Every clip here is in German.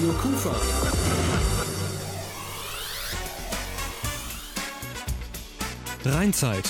Radio Kufa. Rheinzeit.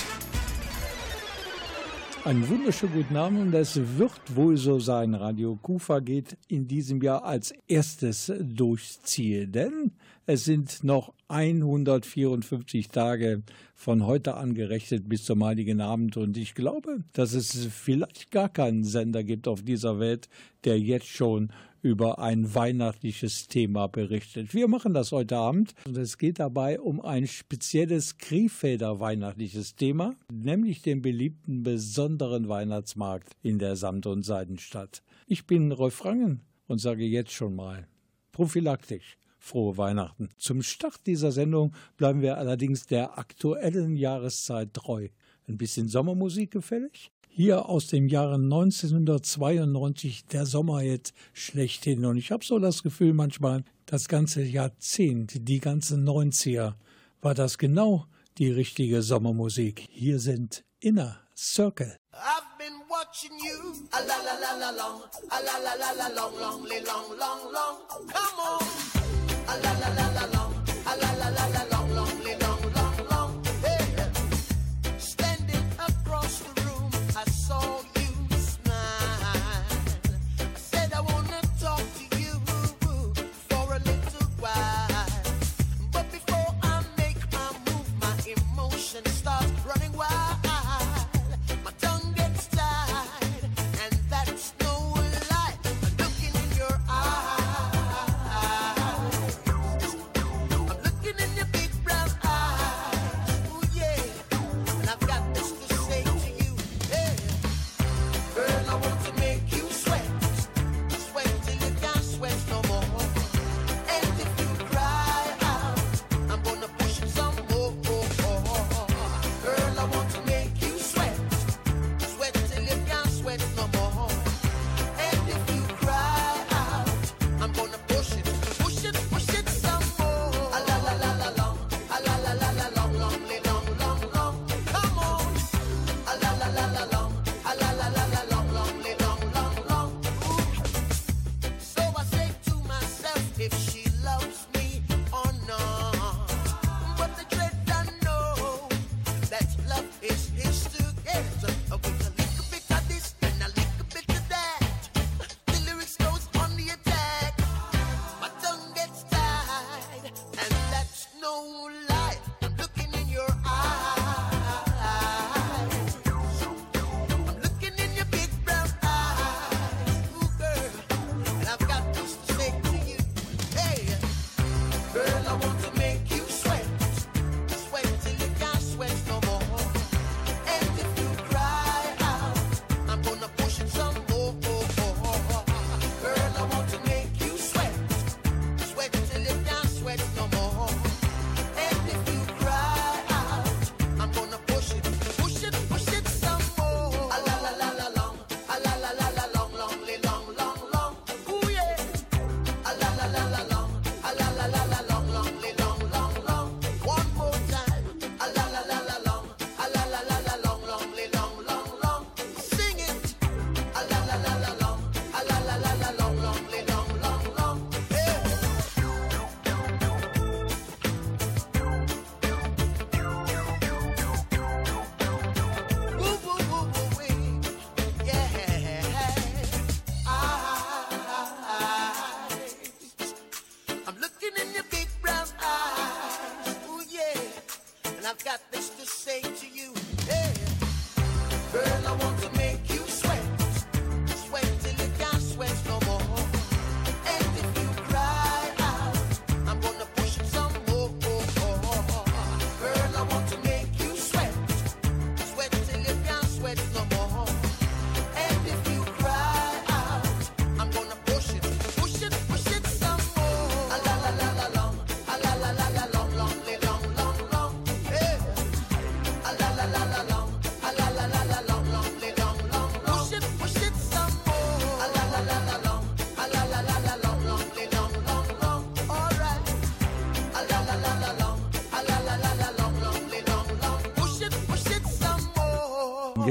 Einen wunderschönen guten Abend und es wird wohl so sein. Radio Kufa geht in diesem Jahr als erstes durchs Ziel, denn es sind noch 154 Tage von heute an gerechnet bis zum Heiligen Abend. Und ich glaube, dass es vielleicht gar keinen Sender gibt auf dieser Welt, der jetzt schon über ein weihnachtliches Thema berichtet. Wir machen das heute Abend und es geht dabei um ein spezielles Krefelder weihnachtliches Thema, nämlich den beliebten besonderen Weihnachtsmarkt in der Samt- und Seidenstadt. Ich bin Rolf Rangen und sage jetzt schon mal prophylaktisch frohe Weihnachten. Zum Start dieser Sendung bleiben wir allerdings der aktuellen Jahreszeit treu. Ein bisschen Sommermusik gefällig? Hier aus dem Jahre 1992 der Sommerhit schlechthin. Und ich habe so das Gefühl manchmal, das ganze Jahrzehnt, die ganzen 90er, war das genau die richtige Sommermusik. Hier sind Inner Circle. I've been watching you a la la la la long, a la la la la long, long, long, long, long. Come on. a la la la la long, a la la la la long,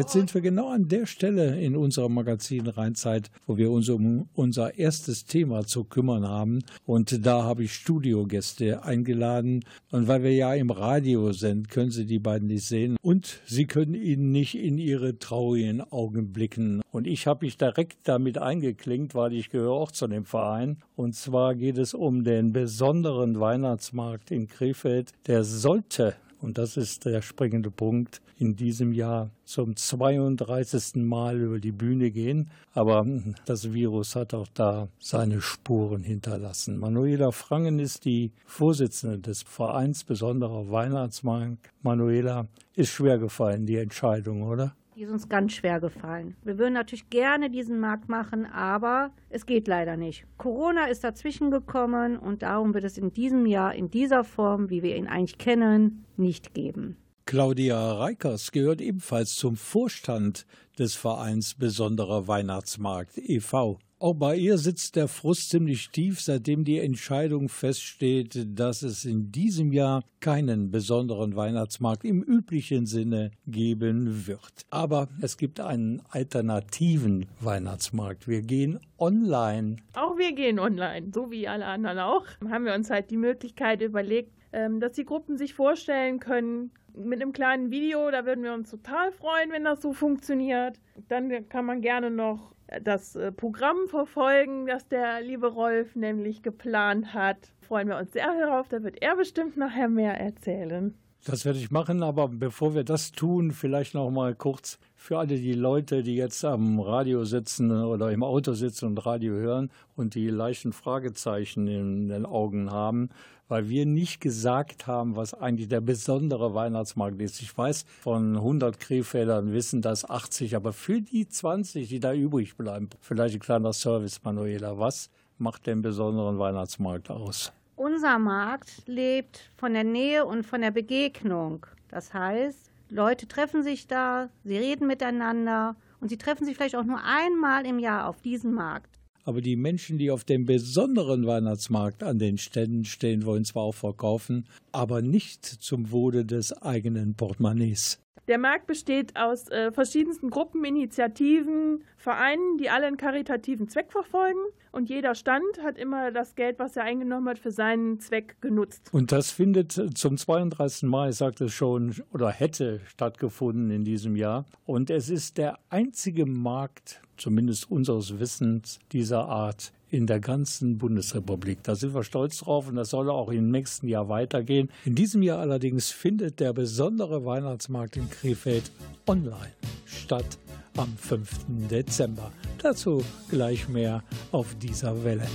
Jetzt sind wir genau an der Stelle in unserer Magazin Rheinzeit, wo wir uns um unser erstes Thema zu kümmern haben. Und da habe ich Studiogäste eingeladen. Und weil wir ja im Radio sind, können Sie die beiden nicht sehen. Und Sie können ihnen nicht in ihre traurigen Augen blicken. Und ich habe mich direkt damit eingeklinkt, weil ich gehöre auch zu dem Verein. Und zwar geht es um den besonderen Weihnachtsmarkt in Krefeld. Der sollte und das ist der springende Punkt, in diesem Jahr zum 32. Mal über die Bühne gehen. Aber das Virus hat auch da seine Spuren hinterlassen. Manuela Frangen ist die Vorsitzende des Vereins Besonderer Weihnachtsmarkt. Manuela, ist schwer gefallen, die Entscheidung, oder? Die ist uns ganz schwer gefallen. Wir würden natürlich gerne diesen Markt machen, aber es geht leider nicht. Corona ist dazwischen gekommen und darum wird es in diesem Jahr in dieser Form, wie wir ihn eigentlich kennen, nicht geben. Claudia Reikers gehört ebenfalls zum Vorstand des Vereins Besonderer Weihnachtsmarkt e.V. Auch bei ihr sitzt der Frust ziemlich tief, seitdem die Entscheidung feststeht, dass es in diesem Jahr keinen besonderen Weihnachtsmarkt im üblichen Sinne geben wird. Aber es gibt einen alternativen Weihnachtsmarkt. Wir gehen online. Auch wir gehen online, so wie alle anderen auch. Haben wir uns halt die Möglichkeit überlegt, ähm, dass die Gruppen sich vorstellen können, mit einem kleinen Video, da würden wir uns total freuen, wenn das so funktioniert. Dann kann man gerne noch das äh, Programm verfolgen, das der liebe Rolf nämlich geplant hat. Freuen wir uns sehr darauf, da wird er bestimmt nachher mehr erzählen. Das werde ich machen, aber bevor wir das tun, vielleicht noch mal kurz für alle die Leute, die jetzt am Radio sitzen oder im Auto sitzen und Radio hören und die leichten Fragezeichen in den Augen haben weil wir nicht gesagt haben, was eigentlich der besondere Weihnachtsmarkt ist. Ich weiß, von 100 Krefeldern wissen das 80, aber für die 20, die da übrig bleiben, vielleicht ein kleiner Service, Manuela, was macht den besonderen Weihnachtsmarkt aus? Unser Markt lebt von der Nähe und von der Begegnung. Das heißt, Leute treffen sich da, sie reden miteinander und sie treffen sich vielleicht auch nur einmal im Jahr auf diesem Markt. Aber die Menschen, die auf dem besonderen Weihnachtsmarkt an den Ständen stehen, wollen zwar auch verkaufen, aber nicht zum Wohle des eigenen Portemonnaies. Der Markt besteht aus äh, verschiedensten Gruppen, Initiativen, Vereinen, die alle einen karitativen Zweck verfolgen. Und jeder Stand hat immer das Geld, was er eingenommen hat, für seinen Zweck genutzt. Und das findet zum 32. Mal, ich sagte es schon, oder hätte stattgefunden in diesem Jahr. Und es ist der einzige Markt, zumindest unseres Wissens, dieser Art in der ganzen Bundesrepublik. Da sind wir stolz drauf und das soll auch im nächsten Jahr weitergehen. In diesem Jahr allerdings findet der besondere Weihnachtsmarkt in Krefeld online statt am 5. Dezember. Dazu gleich mehr auf dieser Welle.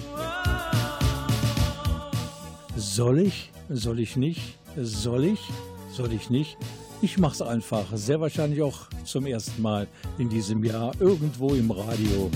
Soll ich? Soll ich nicht? Soll ich? Soll ich nicht? Ich mache es einfach. Sehr wahrscheinlich auch zum ersten Mal in diesem Jahr irgendwo im Radio.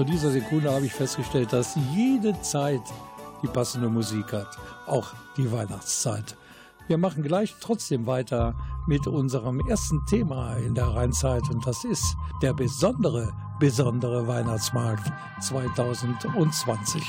Zu dieser Sekunde habe ich festgestellt, dass jede Zeit die passende Musik hat. Auch die Weihnachtszeit. Wir machen gleich trotzdem weiter mit unserem ersten Thema in der Rheinzeit und das ist der besondere, besondere Weihnachtsmarkt 2020.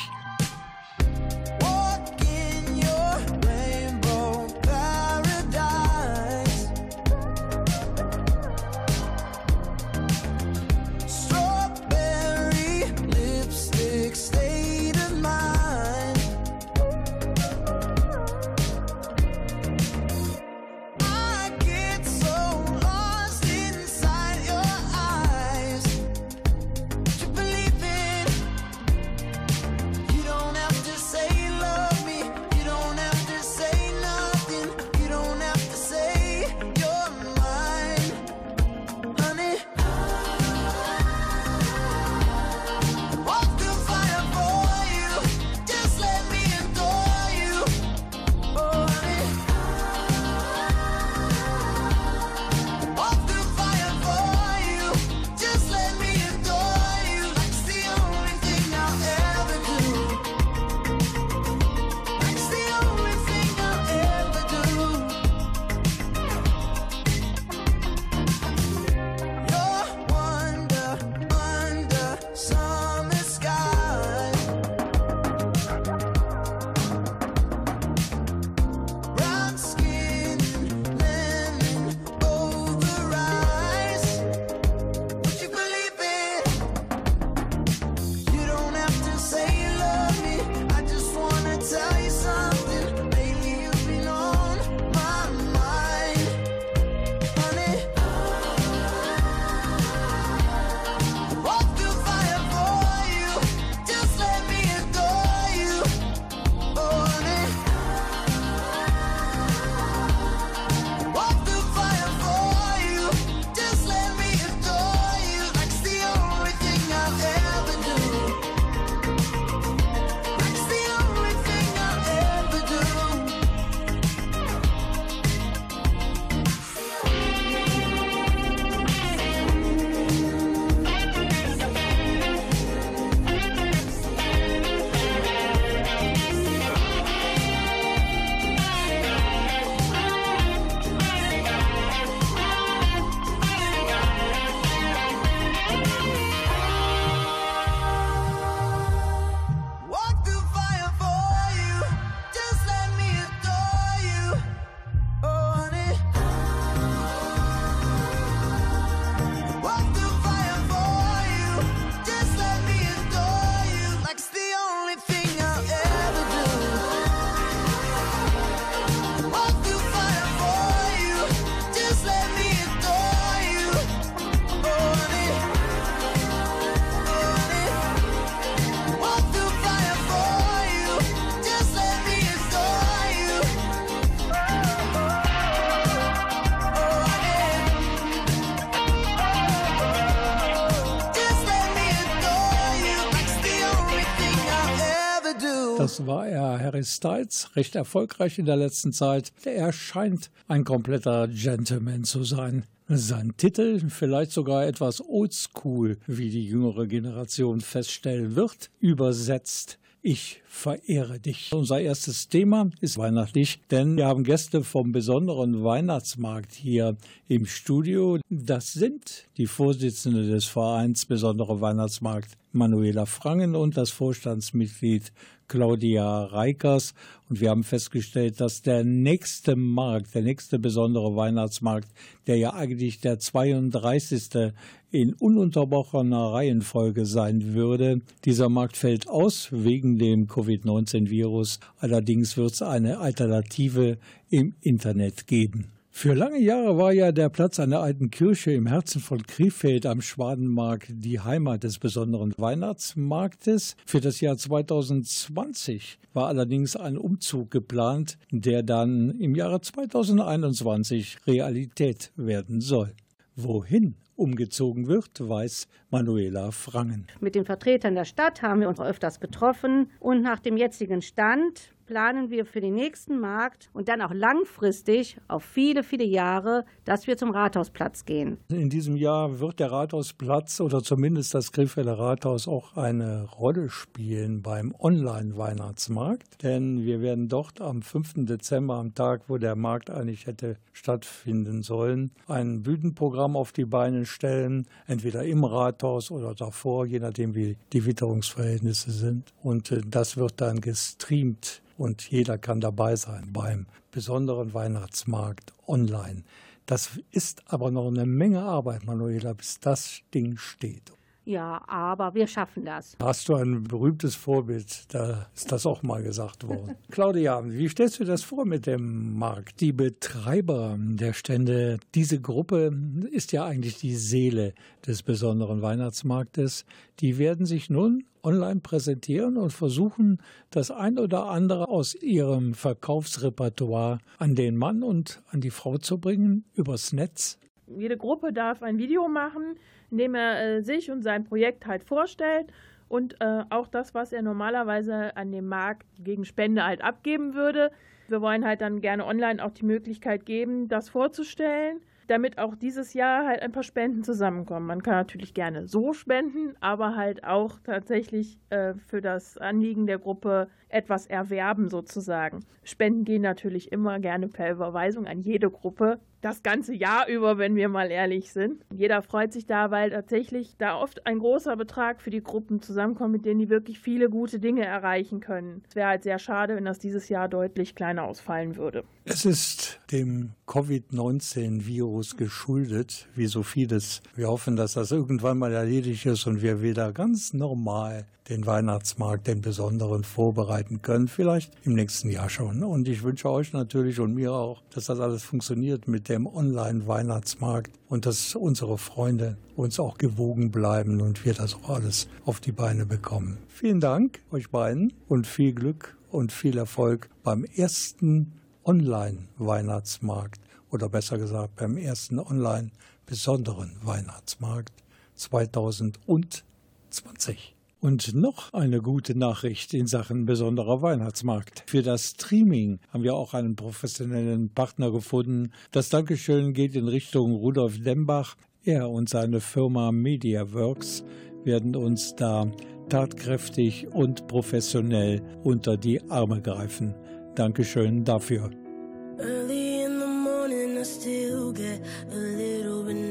war er, Harry Styles, recht erfolgreich in der letzten Zeit. Er scheint ein kompletter Gentleman zu sein. Sein Titel, vielleicht sogar etwas oldschool, wie die jüngere Generation feststellen wird, übersetzt ich verehre dich. Unser erstes Thema ist weihnachtlich, denn wir haben Gäste vom besonderen Weihnachtsmarkt hier im Studio. Das sind die Vorsitzende des Vereins Besondere Weihnachtsmarkt Manuela Frangen und das Vorstandsmitglied Claudia Reikers. Und wir haben festgestellt, dass der nächste Markt, der nächste besondere Weihnachtsmarkt, der ja eigentlich der 32. in ununterbrochener Reihenfolge sein würde, dieser Markt fällt aus wegen dem Covid-19-Virus. Allerdings wird es eine Alternative im Internet geben. Für lange Jahre war ja der Platz der alten Kirche im Herzen von Krefeld am Schwadenmarkt die Heimat des besonderen Weihnachtsmarktes. Für das Jahr 2020 war allerdings ein Umzug geplant, der dann im Jahre 2021 Realität werden soll. Wohin umgezogen wird, weiß Manuela Frangen. Mit den Vertretern der Stadt haben wir uns öfters getroffen und nach dem jetzigen Stand planen wir für den nächsten Markt und dann auch langfristig auf viele, viele Jahre, dass wir zum Rathausplatz gehen. In diesem Jahr wird der Rathausplatz oder zumindest das Krefelder Rathaus auch eine Rolle spielen beim Online-Weihnachtsmarkt, denn wir werden dort am 5. Dezember, am Tag, wo der Markt eigentlich hätte stattfinden sollen, ein Bühnenprogramm auf die Beine stellen, entweder im Rathaus oder davor, je nachdem wie die Witterungsverhältnisse sind. Und äh, das wird dann gestreamt und jeder kann dabei sein beim besonderen Weihnachtsmarkt online. Das ist aber noch eine Menge Arbeit, Manuela, bis das Ding steht. Ja, aber wir schaffen das. Hast du ein berühmtes Vorbild? Da ist das auch mal gesagt worden. Claudia, wie stellst du das vor mit dem Markt? Die Betreiber der Stände, diese Gruppe ist ja eigentlich die Seele des besonderen Weihnachtsmarktes. Die werden sich nun online präsentieren und versuchen, das ein oder andere aus ihrem Verkaufsrepertoire an den Mann und an die Frau zu bringen übers Netz. Jede Gruppe darf ein Video machen, indem er äh, sich und sein Projekt halt vorstellt und äh, auch das, was er normalerweise an dem Markt gegen Spende halt abgeben würde. Wir wollen halt dann gerne online auch die Möglichkeit geben, das vorzustellen, damit auch dieses Jahr halt ein paar Spenden zusammenkommen. Man kann natürlich gerne so spenden, aber halt auch tatsächlich äh, für das Anliegen der Gruppe etwas erwerben sozusagen. Spenden gehen natürlich immer gerne per Überweisung an jede Gruppe das ganze Jahr über, wenn wir mal ehrlich sind. Jeder freut sich da, weil tatsächlich da oft ein großer Betrag für die Gruppen zusammenkommt, mit denen die wirklich viele gute Dinge erreichen können. Es wäre halt sehr schade, wenn das dieses Jahr deutlich kleiner ausfallen würde. Es ist dem Covid-19-Virus geschuldet, wie so vieles. Wir hoffen, dass das irgendwann mal erledigt ist und wir wieder ganz normal den Weihnachtsmarkt, den besonderen, vorbereiten können. Vielleicht im nächsten Jahr schon. Und ich wünsche euch natürlich und mir auch, dass das alles funktioniert mit dem Online-Weihnachtsmarkt und dass unsere Freunde uns auch gewogen bleiben und wir das auch alles auf die Beine bekommen. Vielen Dank euch beiden und viel Glück und viel Erfolg beim ersten Online-Weihnachtsmarkt oder besser gesagt beim ersten online besonderen Weihnachtsmarkt 2020. Und noch eine gute Nachricht in Sachen besonderer Weihnachtsmarkt. Für das Streaming haben wir auch einen professionellen Partner gefunden. Das Dankeschön geht in Richtung Rudolf Dembach. Er und seine Firma MediaWorks werden uns da tatkräftig und professionell unter die Arme greifen. Dankeschön dafür. Early in the morning I still get a little bit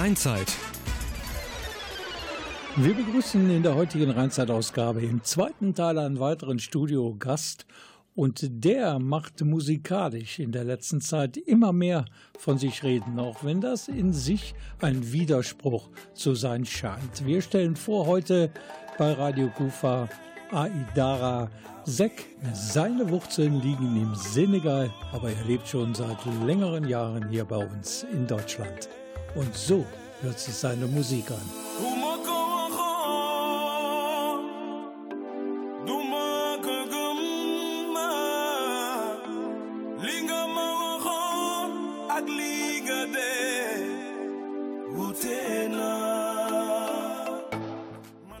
Rheinzeit. Wir begrüßen in der heutigen Rheinzeit-Ausgabe im zweiten Teil einen weiteren Studiogast. Und der macht musikalisch in der letzten Zeit immer mehr von sich reden, auch wenn das in sich ein Widerspruch zu sein scheint. Wir stellen vor heute bei Radio Kufa Aidara Sek. Seine Wurzeln liegen im Senegal, aber er lebt schon seit längeren Jahren hier bei uns in Deutschland. Und so hört sich seine Musik an.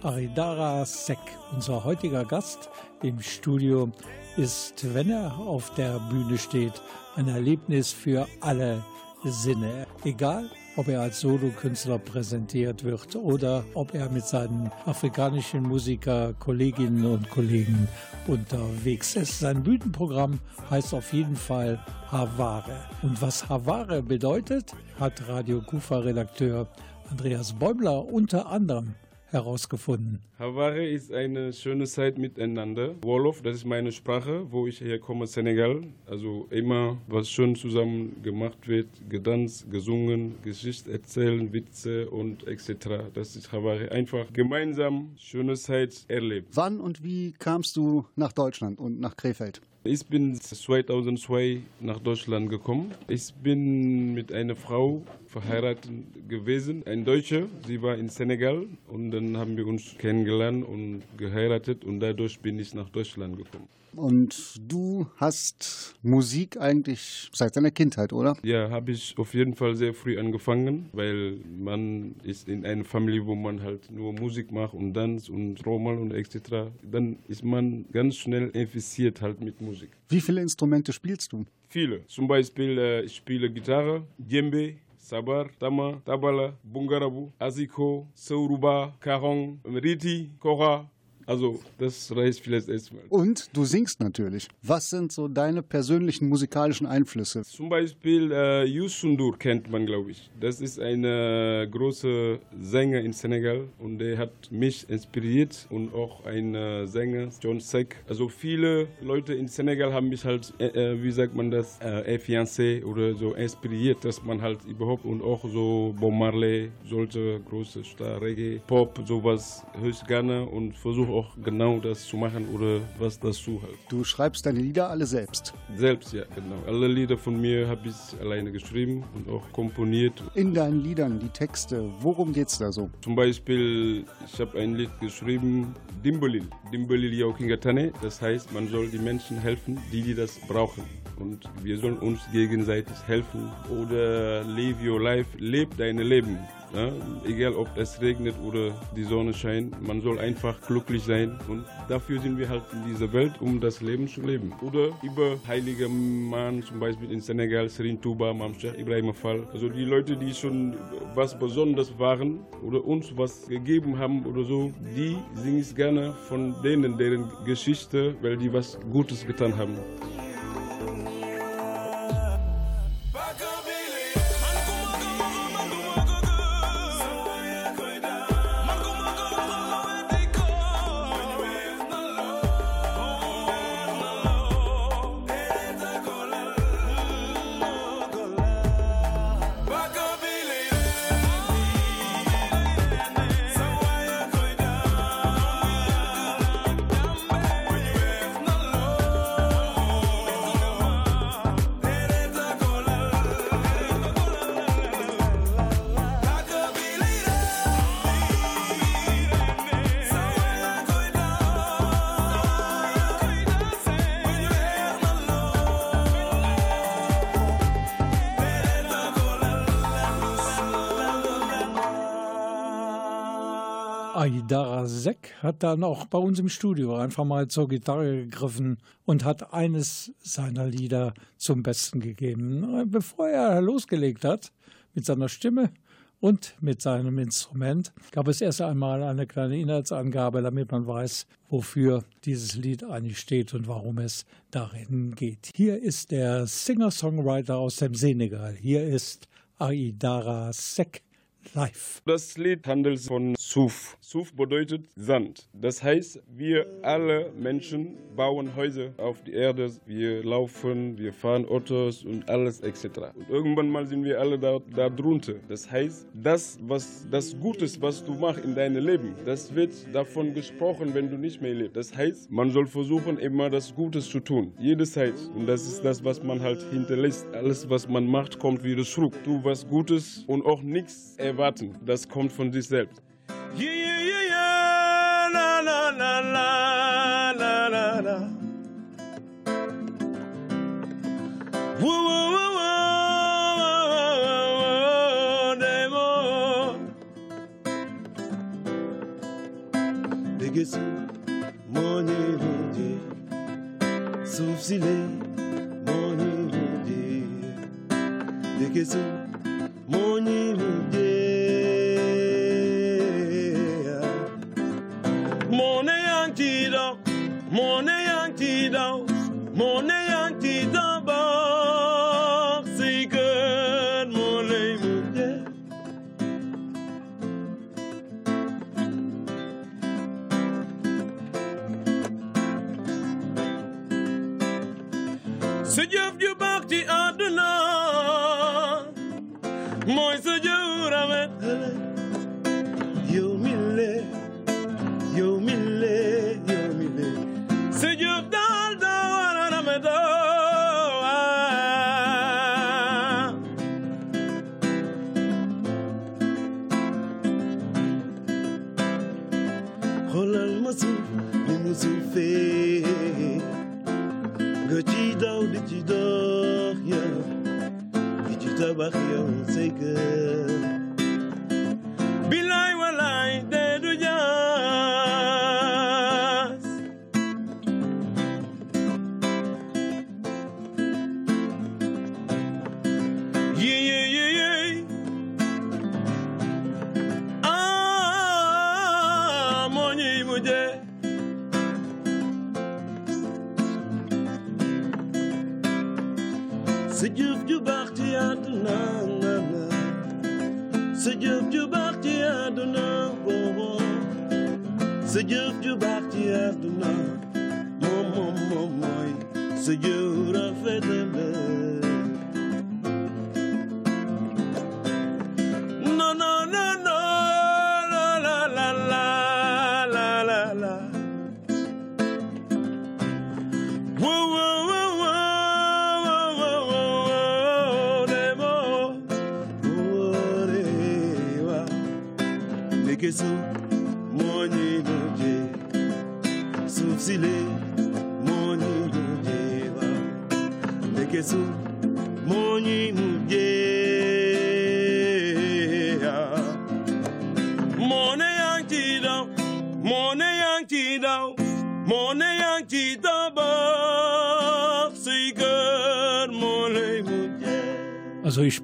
Aridara Sek, unser heutiger Gast im Studio, ist, wenn er auf der Bühne steht, ein Erlebnis für alle Sinne. Egal, ob er als Solokünstler präsentiert wird oder ob er mit seinen afrikanischen Musiker, Kolleginnen und Kollegen unterwegs ist. Sein Bühnenprogramm heißt auf jeden Fall Havare. Und was Havare bedeutet, hat Radio Kufa-Redakteur Andreas Bäumler unter anderem herausgefunden? Havare ist eine schöne Zeit miteinander. Wolof, das ist meine Sprache, wo ich herkomme, Senegal. Also immer, was schön zusammen gemacht wird, getanzt, gesungen, Geschichte erzählen, Witze und etc. Das ist Havare. Einfach gemeinsam schöne Zeit erlebt. Wann und wie kamst du nach Deutschland und nach Krefeld? Ich bin 2002 nach Deutschland gekommen. Ich bin mit einer Frau verheiratet gewesen, ein Deutscher. Sie war in Senegal und dann haben wir uns kennengelernt und geheiratet und dadurch bin ich nach Deutschland gekommen. Und du hast Musik eigentlich seit deiner Kindheit, oder? Ja, habe ich auf jeden Fall sehr früh angefangen, weil man ist in einer Familie, wo man halt nur Musik macht und Tanz und Romal und etc. Dann ist man ganz schnell infiziert halt mit Musik. Wie viele Instrumente spielst du? Viele. Zum Beispiel äh, ich spiele Gitarre, Djembe, Sabar, Tama, Tabala, Bungarabu, Asiko, Sauruba, Karong, Riti, Kora, also, das reicht vielleicht erstmal. Und du singst natürlich. Was sind so deine persönlichen musikalischen Einflüsse? Zum Beispiel äh, Yusundur kennt man, glaube ich. Das ist ein äh, großer Sänger in Senegal und der hat mich inspiriert und auch ein äh, Sänger, John Seck. Also, viele Leute in Senegal haben mich halt, äh, äh wie sagt man das, äh, fiancé oder so inspiriert, dass man halt überhaupt und auch so Bob Marley, solche große Star, Reggae, Pop, sowas ich gerne und versuche auch auch genau das zu machen oder was dazu halt. Du schreibst deine Lieder alle selbst? Selbst, ja, genau. Alle Lieder von mir habe ich alleine geschrieben und auch komponiert. In deinen Liedern, die Texte, worum geht es da so? Zum Beispiel, ich habe ein Lied geschrieben, Dimbolil. Dimbolil Yaukingatane, das heißt, man soll die Menschen helfen, die, die das brauchen und wir sollen uns gegenseitig helfen. Oder live your life, leb dein Leben. Ja, egal ob es regnet oder die Sonne scheint, man soll einfach glücklich sein und dafür sind wir halt in dieser Welt, um das Leben zu leben. Oder über heilige Mann, zum Beispiel in Senegal, Serin Touba, Mam Sheikh Ibrahim Fall. Also die Leute, die schon was Besonderes waren oder uns was gegeben haben oder so, die singen gerne von denen, deren Geschichte, weil die was Gutes getan haben. Sek hat dann auch bei uns im Studio einfach mal zur Gitarre gegriffen und hat eines seiner Lieder zum Besten gegeben. Bevor er losgelegt hat mit seiner Stimme und mit seinem Instrument, gab es erst einmal eine kleine Inhaltsangabe, damit man weiß, wofür dieses Lied eigentlich steht und warum es darin geht. Hier ist der Singer-Songwriter aus dem Senegal. Hier ist Aidara Sek live. Das Lied handelt von Suf. Suf bedeutet Sand. Das heißt, wir alle Menschen bauen Häuser auf die Erde. Wir laufen, wir fahren Autos und alles etc. Und irgendwann mal sind wir alle da, da drunter. Das heißt, das, was das Gutes, was du machst in deinem Leben, das wird davon gesprochen, wenn du nicht mehr lebst. Das heißt, man soll versuchen, immer das Gutes zu tun. Jederzeit. Und das ist das, was man halt hinterlässt. Alles, was man macht, kommt wieder zurück. Tu was Gutes und auch nichts erwarten. Das kommt von sich selbst. Yeah, yeah, yeah, yeah, la, la, la, la, la, la, la. Woo, woo, woo. Degesi, moni ludi, sufsile, moni ludi. Degesi, moni morning. good. Sıcak cübak diye duman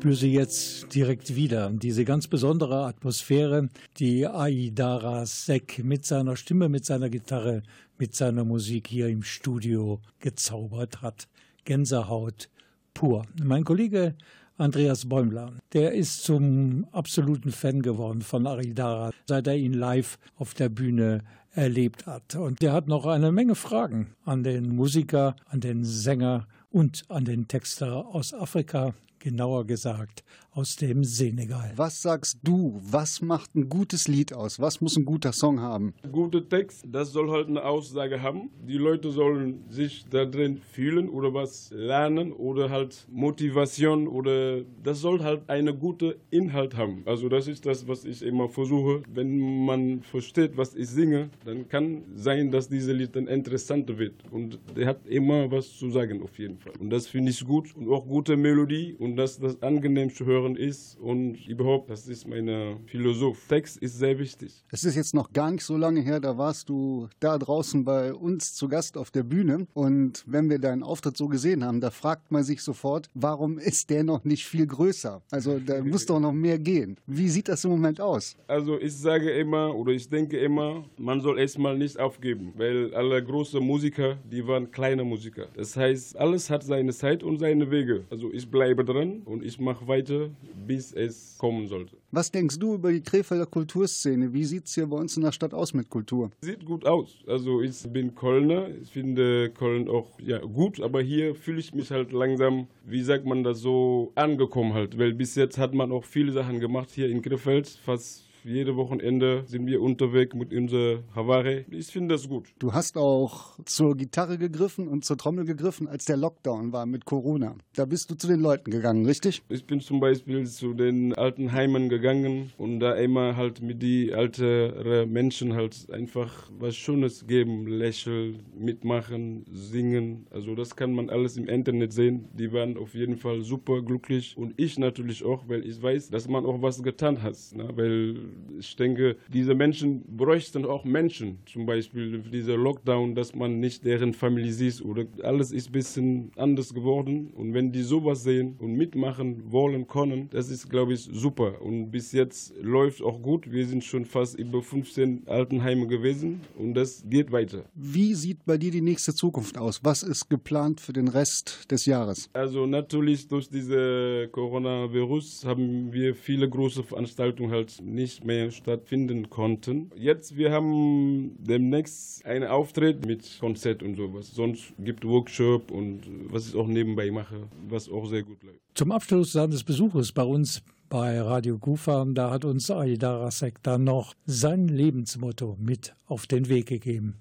spüre jetzt direkt wieder. Diese ganz besondere Atmosphäre, die Aidara Sek mit seiner Stimme, mit seiner Gitarre, mit seiner Musik hier im Studio gezaubert hat. Gänsehaut pur. Mein Kollege Andreas Bäumler, der ist zum absoluten Fan geworden von Aridara, seit er ihn live auf der Bühne erlebt hat. Und der hat noch eine Menge Fragen an den Musiker, an den Sänger und an den Texter aus Afrika, genauer gesagt aus dem Senegal. Was sagst du? Was macht ein gutes Lied aus? Was muss ein guter Song haben? Guter Text, das soll halt eine Aussage haben. Die Leute sollen sich da drin fühlen oder was lernen oder halt Motivation oder das soll halt eine gute Inhalt haben. Also das ist das, was ich immer versuche. Wenn man versteht, was ich singe, dann kann sein, dass dieses Lied dann interessanter wird. Und der hat immer was zu sagen auf jeden Fall. Und das finde ich gut und auch gute Melodie und dass das angenehm zu hören ist und überhaupt, das ist meine Philosoph. Text ist sehr wichtig. Es ist jetzt noch gar nicht so lange her, da warst du da draußen bei uns zu Gast auf der Bühne und wenn wir deinen Auftritt so gesehen haben, da fragt man sich sofort, warum ist der noch nicht viel größer? Also da muss doch noch mehr gehen. Wie sieht das im Moment aus? Also ich sage immer oder ich denke immer, man soll erstmal nicht aufgeben, weil alle großen Musiker, die waren kleine Musiker. Das heißt, alles hat seine Zeit und seine Wege. Also ich bleibe dran und ich mache weiter, bis es kommen sollte. Was denkst du über die Krefelder Kulturszene? Wie sieht es hier bei uns in der Stadt aus mit Kultur? Sieht gut aus. Also ich bin Kölner. Ich finde Köln auch ja, gut, aber hier fühle ich mich halt langsam, wie sagt man das so, angekommen halt. Weil bis jetzt hat man auch viele Sachen gemacht hier in Krefeld, fast jede Wochenende sind wir unterwegs mit unserer Havare. Ich finde das gut. Du hast auch zur Gitarre gegriffen und zur Trommel gegriffen, als der Lockdown war mit Corona. Da bist du zu den Leuten gegangen, richtig? Ich bin zum Beispiel zu den alten Heimen gegangen und da immer halt mit die älteren Menschen halt einfach was Schönes geben, lächeln, mitmachen, singen. Also das kann man alles im Internet sehen. Die waren auf jeden Fall super glücklich und ich natürlich auch, weil ich weiß, dass man auch was getan hat. Ne? Weil ich denke, diese Menschen bräuchten auch Menschen, zum Beispiel dieser Lockdown, dass man nicht deren Familie sieht oder alles ist ein bisschen anders geworden. Und wenn die sowas sehen und mitmachen wollen können, das ist, glaube ich, super. Und bis jetzt läuft auch gut. Wir sind schon fast über 15 Altenheime gewesen und das geht weiter. Wie sieht bei dir die nächste Zukunft aus? Was ist geplant für den Rest des Jahres? Also natürlich durch diese Coronavirus haben wir viele große Veranstaltungen halt nicht mehr stattfinden konnten. Jetzt wir haben demnächst einen Auftritt mit Konzert und sowas. Sonst gibt Workshop und was ich auch nebenbei mache, was auch sehr gut läuft. Zum Abschluss seines Besuches bei uns bei Radio Kufa, da hat uns Aida Rasek dann noch sein Lebensmotto mit auf den Weg gegeben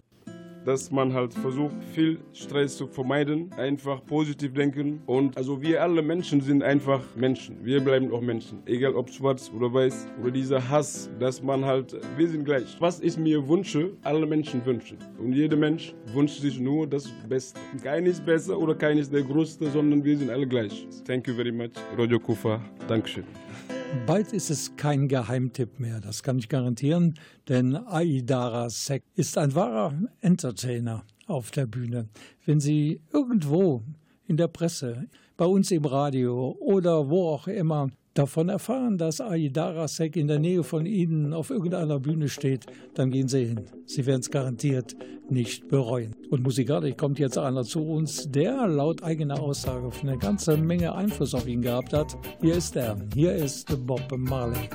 dass man halt versucht, viel Stress zu vermeiden, einfach positiv denken. Und also wir alle Menschen sind einfach Menschen. Wir bleiben auch Menschen. Egal ob schwarz oder weiß oder dieser Hass, dass man halt, wir sind gleich. Was ich mir wünsche, alle Menschen wünschen. Und jeder Mensch wünscht sich nur das Beste. Kein ist besser oder kein ist der Größte, sondern wir sind alle gleich. Thank you very much. Roger Kufa. Dankeschön. Bald ist es kein Geheimtipp mehr, das kann ich garantieren, denn Aidara Sek ist ein wahrer Entertainer auf der Bühne. Wenn Sie irgendwo in der Presse, bei uns im Radio oder wo auch immer davon erfahren, dass Aidara Sek in der Nähe von Ihnen auf irgendeiner Bühne steht, dann gehen Sie hin. Sie werden es garantiert nicht bereuen. Und musikalisch kommt jetzt einer zu uns, der laut eigener Aussage eine ganze Menge Einfluss auf ihn gehabt hat. Hier ist er. Hier ist Bob Marley.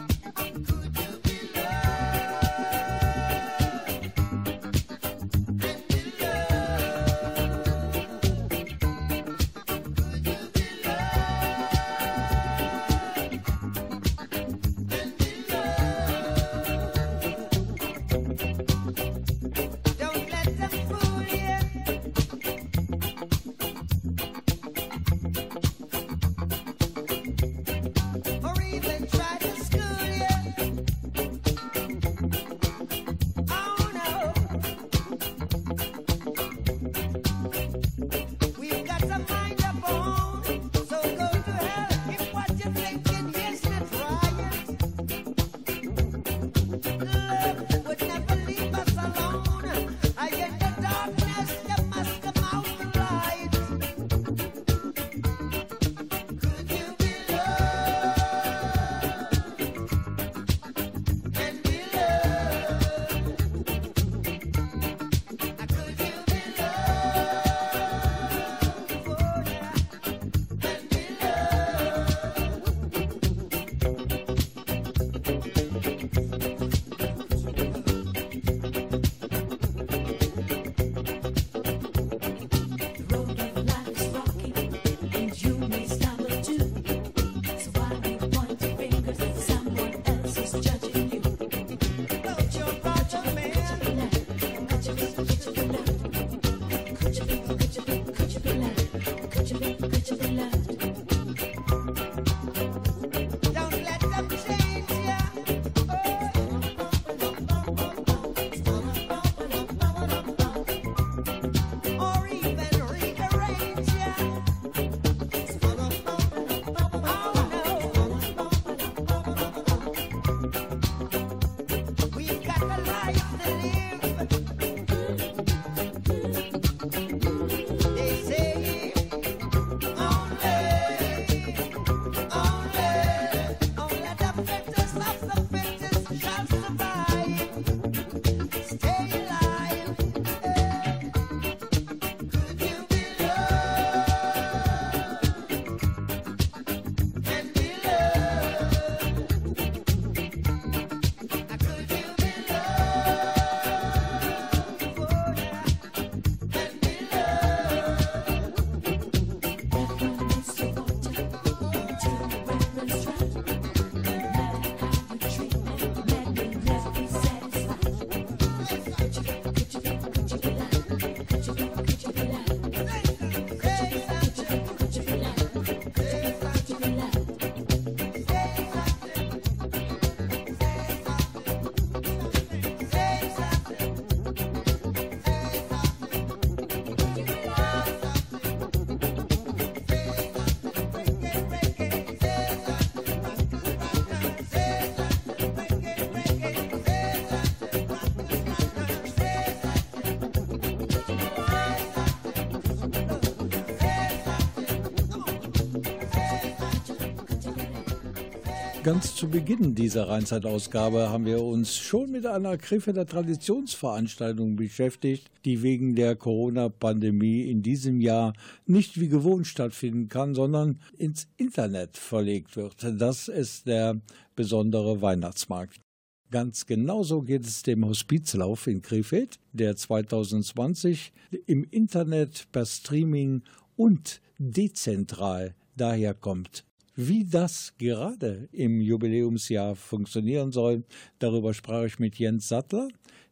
Ganz zu Beginn dieser Rheinzeit-Ausgabe haben wir uns schon mit einer Krefelder Traditionsveranstaltung beschäftigt, die wegen der Corona-Pandemie in diesem Jahr nicht wie gewohnt stattfinden kann, sondern ins Internet verlegt wird. Das ist der besondere Weihnachtsmarkt. Ganz genauso geht es dem Hospizlauf in Krefeld, der 2020 im Internet per Streaming und dezentral daherkommt. Wie das gerade im Jubiläumsjahr funktionieren soll, darüber sprach ich mit Jens Sattler.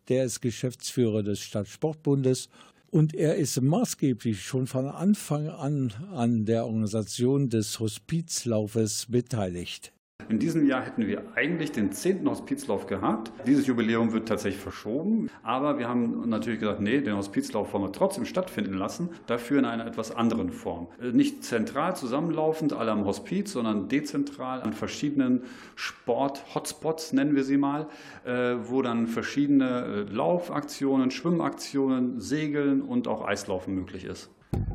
Der ist Geschäftsführer des Stadtsportbundes und er ist maßgeblich schon von Anfang an an der Organisation des Hospizlaufes beteiligt. In diesem Jahr hätten wir eigentlich den 10. Hospizlauf gehabt. Dieses Jubiläum wird tatsächlich verschoben. Aber wir haben natürlich gesagt, nee, den Hospizlauf wollen wir trotzdem stattfinden lassen. Dafür in einer etwas anderen Form. Nicht zentral zusammenlaufend alle am Hospiz, sondern dezentral an verschiedenen Sport-Hotspots, nennen wir sie mal, äh, wo dann verschiedene äh, Laufaktionen, Schwimmaktionen, Segeln und auch Eislaufen möglich ist.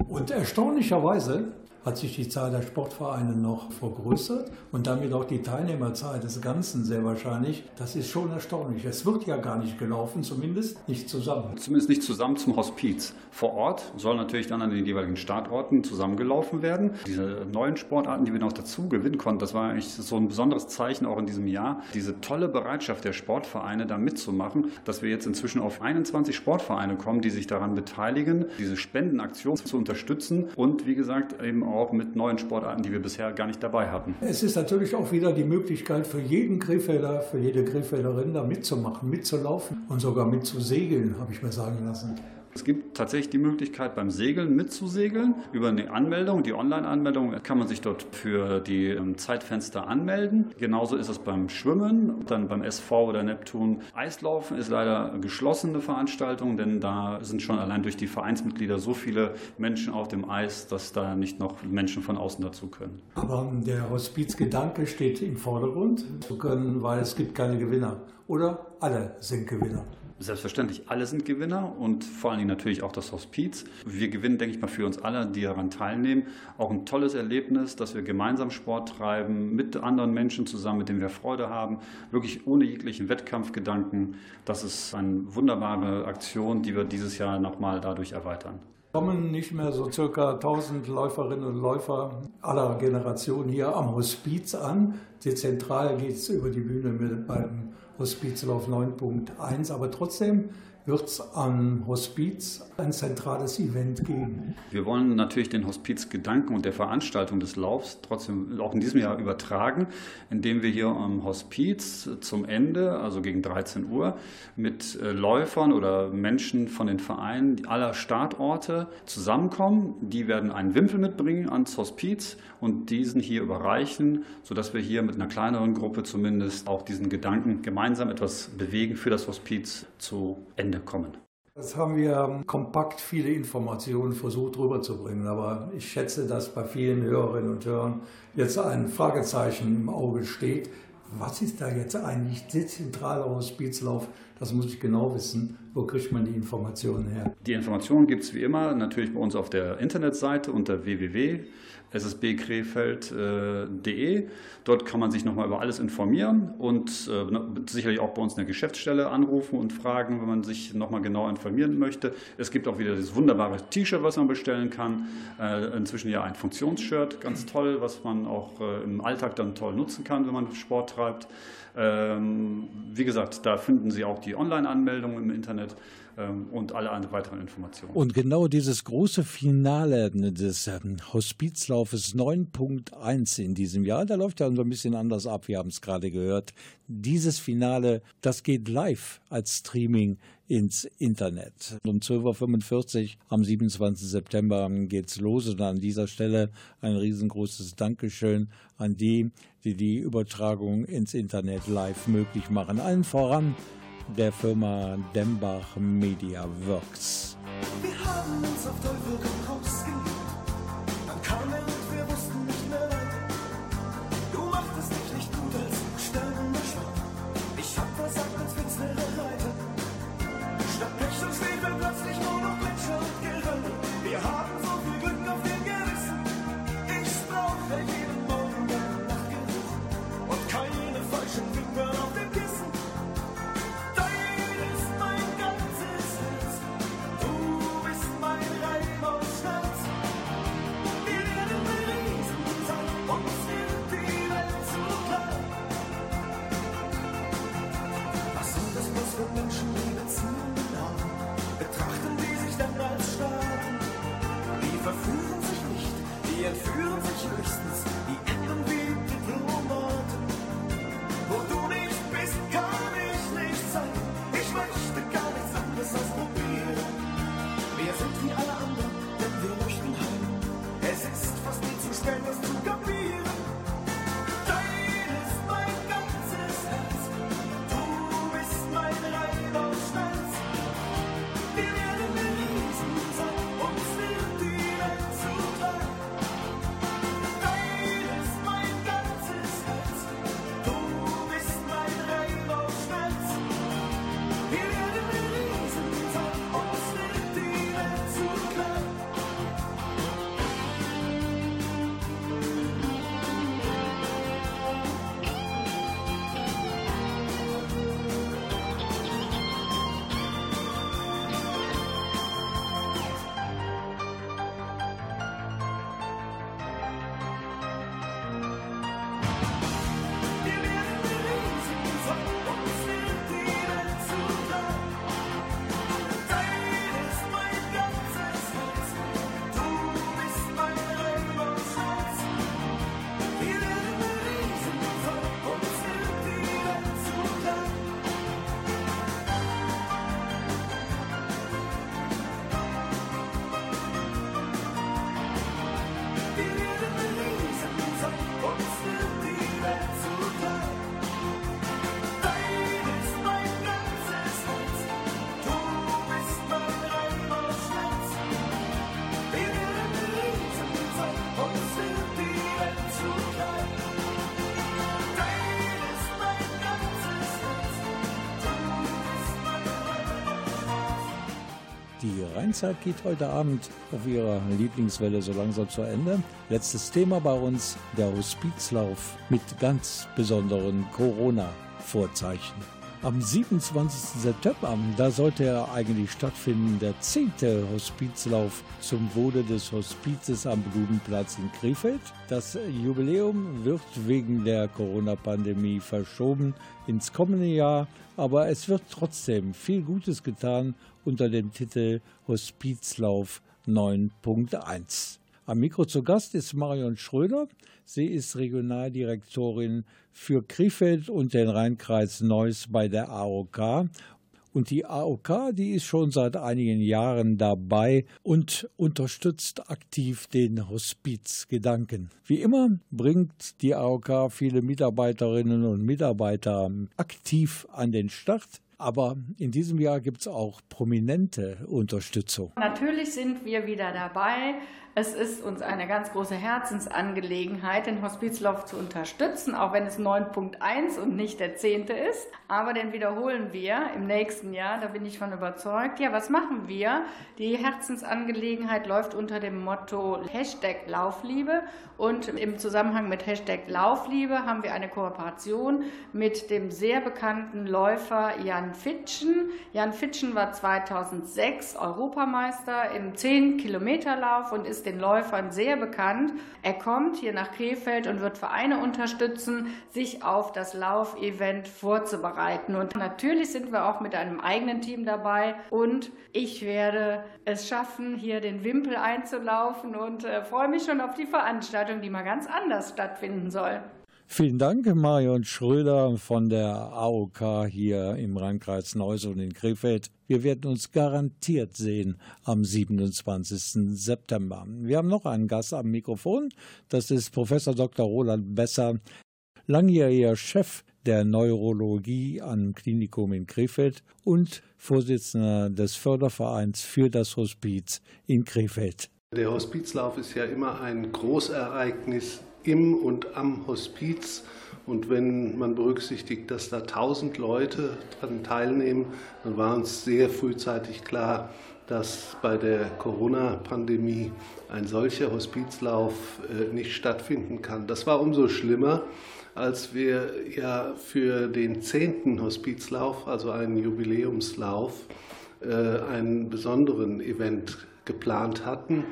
Und erstaunlicherweise hat sich die Zahl der Sportvereine noch vergrößert und damit auch die Teilnehmerzahl des Ganzen sehr wahrscheinlich. Das ist schon erstaunlich. Es wird ja gar nicht gelaufen, zumindest nicht zusammen. Zumindest nicht zusammen zum Hospiz. Vor Ort soll natürlich dann an den jeweiligen Startorten zusammengelaufen werden. Diese neuen Sportarten, die wir noch dazu gewinnen konnten, das war eigentlich so ein besonderes Zeichen auch in diesem Jahr. Diese tolle Bereitschaft der Sportvereine, da mitzumachen, dass wir jetzt inzwischen auf 21 Sportvereine kommen, die sich daran beteiligen, diese Spendenaktion zu unterstützen und wie gesagt eben auch mit neuen Sportarten, die wir bisher gar nicht dabei hatten. Es ist natürlich auch wieder die Möglichkeit für jeden Krefelder, für jede Krefelderin da mitzumachen, mitzulaufen und sogar mitzusegeln, habe ich mir sagen lassen. Es gibt tatsächlich die Möglichkeit, beim Segeln mitzusegeln. Über eine Anmeldung, die Online-Anmeldung, kann man sich dort für die ähm, Zeitfenster anmelden. Genauso ist es beim Schwimmen, dann beim SV oder Neptun. Eislaufen ist leider eine geschlossene Veranstaltung, denn da sind schon allein durch die Vereinsmitglieder so viele Menschen auf dem Eis, dass da nicht noch Menschen von außen dazu können. Aber der Hospizgedanke steht im Vordergrund zu können, weil es gibt keine Gewinner. Oder alle sind Gewinner. Selbstverständlich, alle sind Gewinner und vor allen Dingen natürlich auch das Hospiz. Wir gewinnen, denke ich mal, für uns alle, die daran teilnehmen, auch ein tolles Erlebnis, dass wir gemeinsam Sport treiben, mit anderen Menschen zusammen, mit denen wir Freude haben, wirklich ohne jeglichen Wettkampfgedanken. Das ist eine wunderbare Aktion, die wir dieses Jahr nochmal dadurch erweitern kommen nicht mehr so circa 1000 Läuferinnen und Läufer aller Generationen hier am Hospiz an. Dezentral geht es über die Bühne mit beim Hospizlauf 9.1, aber trotzdem wird es am Hospiz ein zentrales Event geben. Wir wollen natürlich den Hospizgedanken und der Veranstaltung des Laufs trotzdem auch in diesem Jahr übertragen, indem wir hier am Hospiz zum Ende, also gegen 13 Uhr, mit äh, Läufern oder Menschen von den Vereinen aller Startorte zusammenkommen. Die werden einen Wimpel mitbringen ans Hospiz und diesen hier überreichen, sodass wir hier mit einer kleineren Gruppe zumindest auch diesen Gedanken gemeinsam etwas bewegen für das Hospiz zu Ende kommen. Das haben wir kompakt viele Informationen versucht rüberzubringen, aber ich schätze, dass bei vielen Hörerinnen und Hörern jetzt ein Fragezeichen im Auge steht. Was ist da jetzt eigentlich dezentraler Hospizlauf? Das muss ich genau wissen. Wo kriegt man die Informationen her? Die Informationen gibt es wie immer natürlich bei uns auf der Internetseite unter www ssbkrefeld.de. Dort kann man sich nochmal über alles informieren und äh, sicherlich auch bei uns in der Geschäftsstelle anrufen und fragen, wenn man sich nochmal genau informieren möchte. Es gibt auch wieder dieses wunderbare T-Shirt, was man bestellen kann. Äh, inzwischen ja ein Funktionsshirt, ganz toll, was man auch äh, im Alltag dann toll nutzen kann, wenn man Sport treibt. Ähm, wie gesagt, da finden Sie auch die Online-Anmeldung im Internet und alle weiteren Informationen. Und genau dieses große Finale des ähm, Hospizlaufes 9.1 in diesem Jahr, da läuft ja so ein bisschen anders ab, wir haben es gerade gehört. Dieses Finale, das geht live als Streaming ins Internet. Um 12.45 Uhr am 27. September geht es los und an dieser Stelle ein riesengroßes Dankeschön an die, die die Übertragung ins Internet live möglich machen. Allen voran der Firma Dembach Media Works. Wir haben uns auf Teufel komm raus geliebt. Dann kam for choices. The Die Rheinzeit geht heute Abend auf ihrer Lieblingswelle so langsam zu Ende. Letztes Thema bei uns, der Hospizlauf mit ganz besonderen Corona-Vorzeichen. Am 27. September, da sollte er eigentlich stattfinden, der 10. Hospizlauf zum Wohle des Hospizes am Blumenplatz in Krefeld. Das Jubiläum wird wegen der Corona-Pandemie verschoben ins kommende Jahr, aber es wird trotzdem viel Gutes getan unter dem Titel Hospizlauf 9.1. Am Mikro zu Gast ist Marion Schröder. Sie ist Regionaldirektorin für Krefeld und den Rheinkreis Neuss bei der AOK. Und die AOK, die ist schon seit einigen Jahren dabei und unterstützt aktiv den Hospizgedanken. Wie immer bringt die AOK viele Mitarbeiterinnen und Mitarbeiter aktiv an den Start. Aber in diesem Jahr gibt es auch prominente Unterstützung. Natürlich sind wir wieder dabei. Es ist uns eine ganz große Herzensangelegenheit, den Hospizlauf zu unterstützen, auch wenn es 9.1 und nicht der 10. ist. Aber den wiederholen wir im nächsten Jahr, da bin ich von überzeugt. Ja, was machen wir? Die Herzensangelegenheit läuft unter dem Motto Hashtag Laufliebe. Und im Zusammenhang mit Hashtag Laufliebe haben wir eine Kooperation mit dem sehr bekannten Läufer Jan Fitschen. Jan Fitschen war 2006 Europameister im 10-Kilometer-Lauf und ist den Läufern sehr bekannt. Er kommt hier nach Krefeld und wird Vereine unterstützen, sich auf das Laufevent vorzubereiten. Und natürlich sind wir auch mit einem eigenen Team dabei und ich werde es schaffen, hier den Wimpel einzulaufen und äh, freue mich schon auf die Veranstaltung, die mal ganz anders stattfinden soll. Vielen Dank, Marion Schröder von der AOK hier im Rheinkreis Neuss und in Krefeld. Wir werden uns garantiert sehen am 27. September. Wir haben noch einen Gast am Mikrofon. Das ist Professor Dr. Roland Besser, langjähriger Chef der Neurologie am Klinikum in Krefeld und Vorsitzender des Fördervereins für das Hospiz in Krefeld. Der Hospizlauf ist ja immer ein Großereignis im und am Hospiz. Und wenn man berücksichtigt, dass da 1000 Leute daran teilnehmen, dann war uns sehr frühzeitig klar, dass bei der Corona-Pandemie ein solcher Hospizlauf äh, nicht stattfinden kann. Das war umso schlimmer, als wir ja für den 10. Hospizlauf, also einen Jubiläumslauf, äh, einen besonderen Event geplant hatten.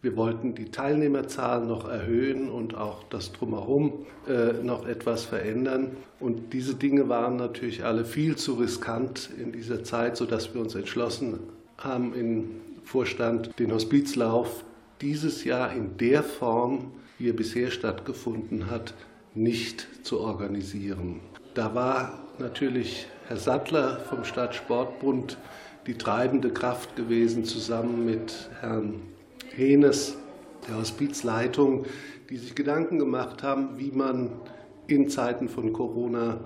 Wir wollten die Teilnehmerzahl noch erhöhen und auch das Drumherum äh, noch etwas verändern. Und diese Dinge waren natürlich alle viel zu riskant in dieser Zeit, sodass wir uns entschlossen haben im Vorstand, den Hospizlauf dieses Jahr in der Form, wie er bisher stattgefunden hat, nicht zu organisieren. Da war natürlich Herr Sattler vom Stadtsportbund die treibende Kraft gewesen, zusammen mit Herrn Henes, der Hospizleitung, die sich Gedanken gemacht haben, wie man in Zeiten von Corona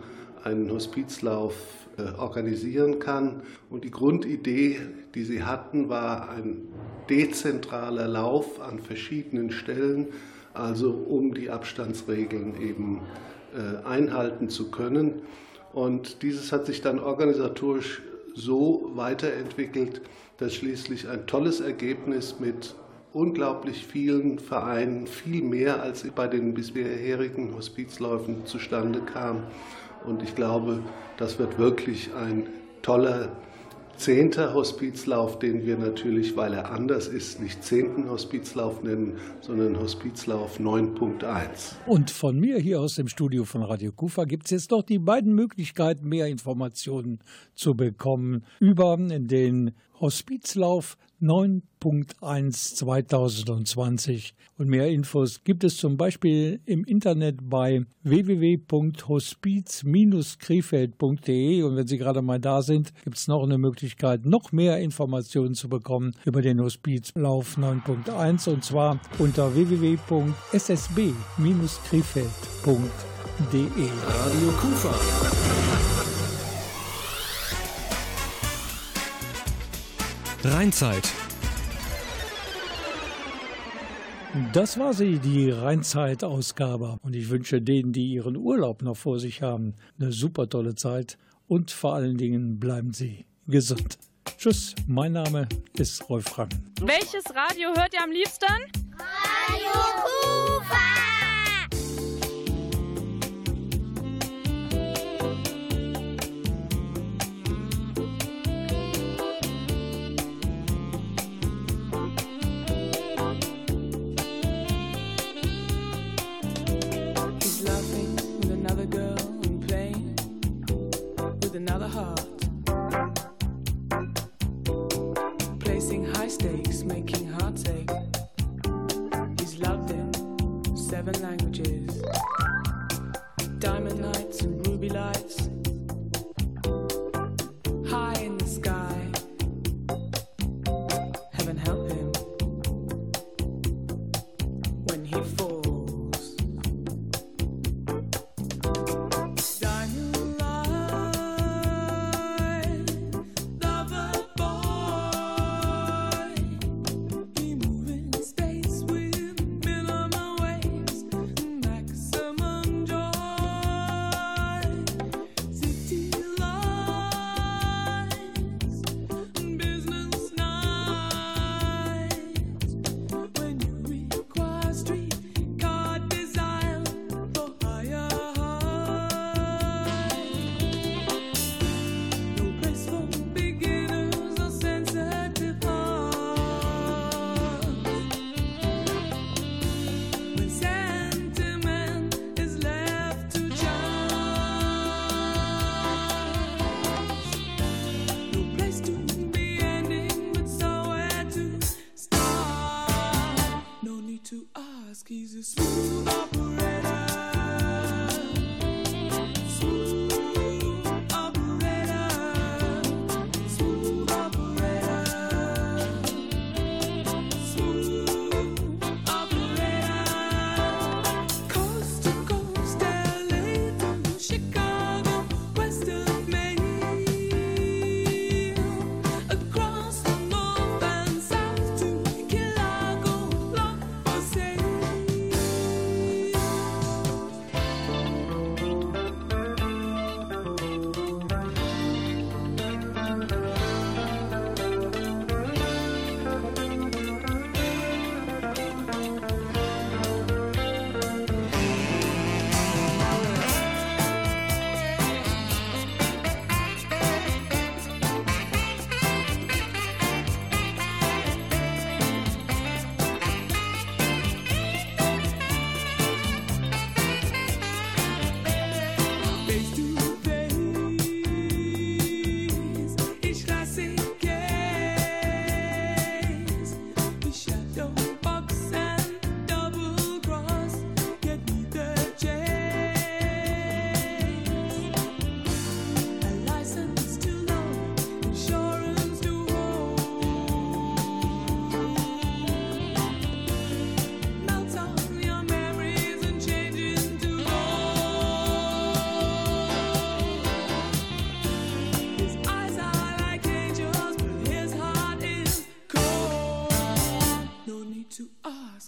einen Hospizlauf äh, organisieren kann. Und die Grundidee, die sie hatten, war ein dezentraler Lauf an verschiedenen Stellen, also um die Abstandsregeln eben äh, einhalten zu können. Und dieses hat sich dann organisatorisch so weiterentwickelt, dass schließlich ein tolles Ergebnis mit unglaublich vielen Vereinen, viel mehr als bei den bisherigen Hospizläufen zustande kam. Und ich glaube, das wird wirklich ein toller zehnter Hospizlauf, den wir natürlich, weil er anders ist, nicht zehnten Hospizlauf nennen, sondern Hospizlauf 9.1. Und von mir hier aus dem Studio von Radio Kufa gibt es jetzt noch die beiden Möglichkeiten, mehr Informationen zu bekommen über den Hospizlauf 9.1 2020. Und mehr Infos gibt es zum Beispiel im Internet bei www.hospiz-krefeld.de. Und wenn Sie gerade mal da sind, gibt es noch eine Möglichkeit, noch mehr Informationen zu bekommen über den Hospizlauf 9.1 und zwar unter www.ssb-krefeld.de. Radio Kufa. Rheinzeit. Das war sie, die Rheinzeit-Ausgabe. Und ich wünsche denen, die ihren Urlaub noch vor sich haben, eine super tolle Zeit. Und vor allen Dingen bleiben sie gesund. Tschüss, mein Name ist Rolf Rang. Welches Radio hört ihr am liebsten? Radio Kufa!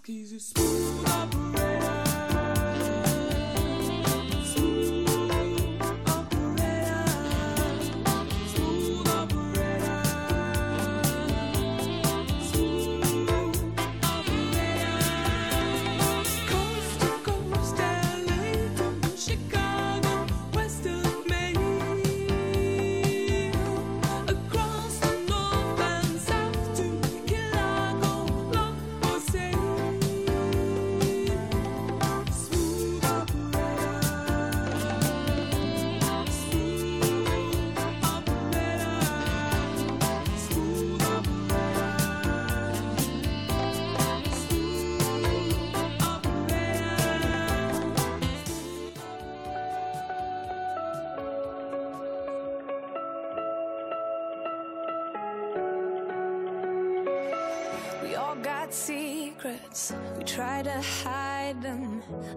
keys are smooth.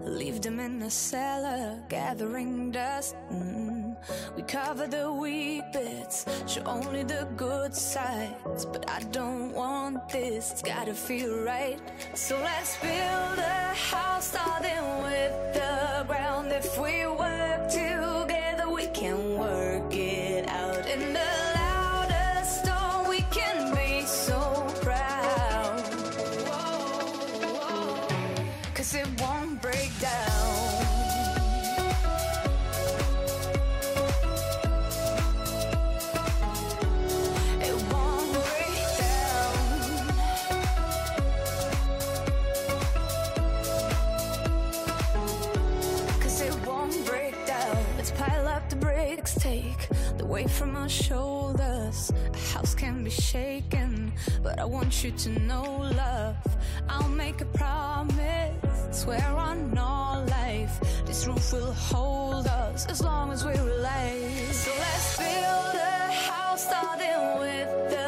Leave them in the cellar, gathering dust. Mm. We cover the weak bits, show only the good sides. But I don't want this, it's gotta feel right. So let's build a house, starting with the ground. If we work together, we can work. Weight from our shoulders. A house can be shaken, but I want you to know, love. I'll make a promise, swear on all life. This roof will hold us as long as we're alive. So let's build a house starting with the